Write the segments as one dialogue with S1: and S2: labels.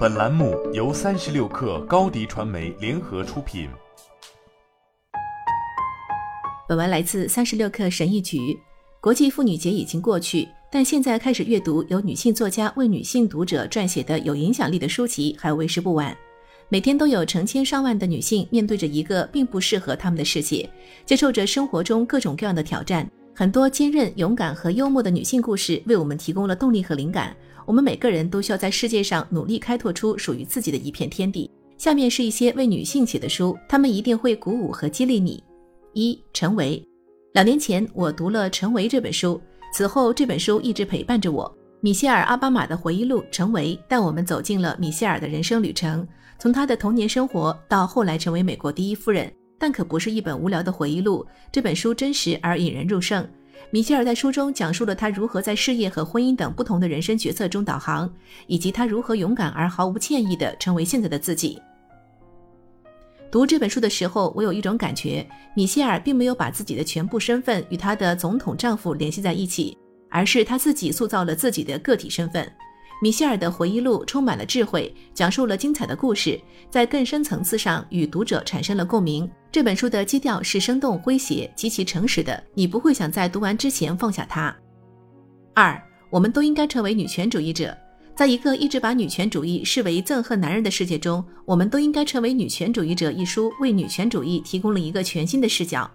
S1: 本栏目由三十六氪高低传媒联合出品。
S2: 本文来自三十六氪神译局。国际妇女节已经过去，但现在开始阅读由女性作家为女性读者撰写的有影响力的书籍还为时不晚。每天都有成千上万的女性面对着一个并不适合她们的世界，接受着生活中各种各样的挑战。很多坚韧、勇敢和幽默的女性故事为我们提供了动力和灵感。我们每个人都需要在世界上努力开拓出属于自己的一片天地。下面是一些为女性写的书，她们一定会鼓舞和激励你。一、陈为。两年前我读了《陈为》这本书，此后这本书一直陪伴着我。米歇尔·奥巴马的回忆录《陈为》带我们走进了米歇尔的人生旅程，从他的童年生活到后来成为美国第一夫人。但可不是一本无聊的回忆录，这本书真实而引人入胜。米歇尔在书中讲述了她如何在事业和婚姻等不同的人生角色中导航，以及她如何勇敢而毫无歉意地成为现在的自己。读这本书的时候，我有一种感觉：米歇尔并没有把自己的全部身份与她的总统丈夫联系在一起，而是她自己塑造了自己的个体身份。米歇尔的回忆录充满了智慧，讲述了精彩的故事，在更深层次上与读者产生了共鸣。这本书的基调是生动诙谐、极其诚实的，你不会想在读完之前放下它。二，我们都应该成为女权主义者。在一个一直把女权主义视为憎恨男人的世界中，我们都应该成为女权主义者。一书为女权主义提供了一个全新的视角。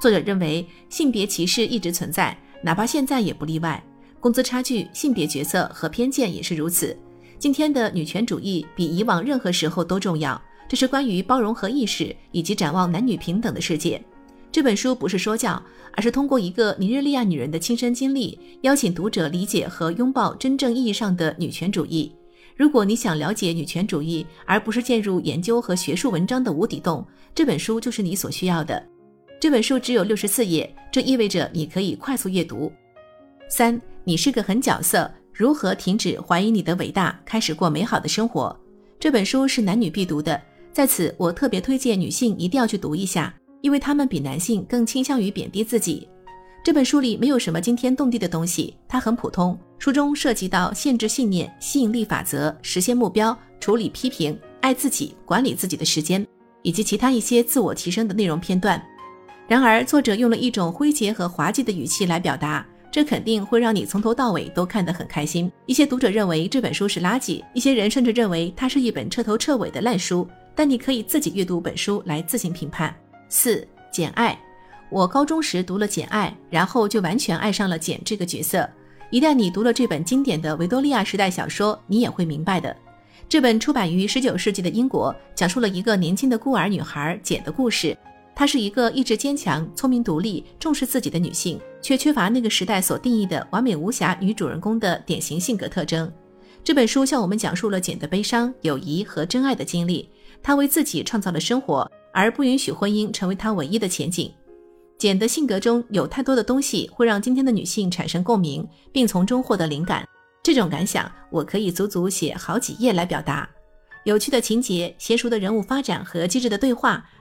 S2: 作者认为，性别歧视一直存在，哪怕现在也不例外。工资差距、性别角色和偏见也是如此。今天的女权主义比以往任何时候都重要。这是关于包容和意识，以及展望男女平等的世界。这本书不是说教，而是通过一个尼日利亚女人的亲身经历，邀请读者理解和拥抱真正意义上的女权主义。如果你想了解女权主义，而不是陷入研究和学术文章的无底洞，这本书就是你所需要的。这本书只有六十四页，这意味着你可以快速阅读。三，你是个狠角色，如何停止怀疑你的伟大，开始过美好的生活？这本书是男女必读的。在此，我特别推荐女性一定要去读一下，因为她们比男性更倾向于贬低自己。这本书里没有什么惊天动地的东西，它很普通。书中涉及到限制信念、吸引力法则、实现目标、处理批评、爱自己、管理自己的时间，以及其他一些自我提升的内容片段。然而，作者用了一种诙谐和滑稽的语气来表达，这肯定会让你从头到尾都看得很开心。一些读者认为这本书是垃圾，一些人甚至认为它是一本彻头彻尾的烂书。但你可以自己阅读本书来自行评判。四，《简爱》，我高中时读了《简爱》，然后就完全爱上了简这个角色。一旦你读了这本经典的维多利亚时代小说，你也会明白的。这本出版于十九世纪的英国，讲述了一个年轻的孤儿女孩简的故事。她是一个意志坚强、聪明独立、重视自己的女性，却缺乏那个时代所定义的完美无瑕女主人公的典型性格特征。这本书向我们讲述了简的悲伤、友谊和真爱的经历。她为自己创造了生活，而不允许婚姻成为她唯一的前景。简的性格中有太多的东西会让今天的女性产生共鸣，并从中获得灵感。这种感想，我可以足足写好几页来表达。有趣的情节、娴熟的人物发展和机智的对话，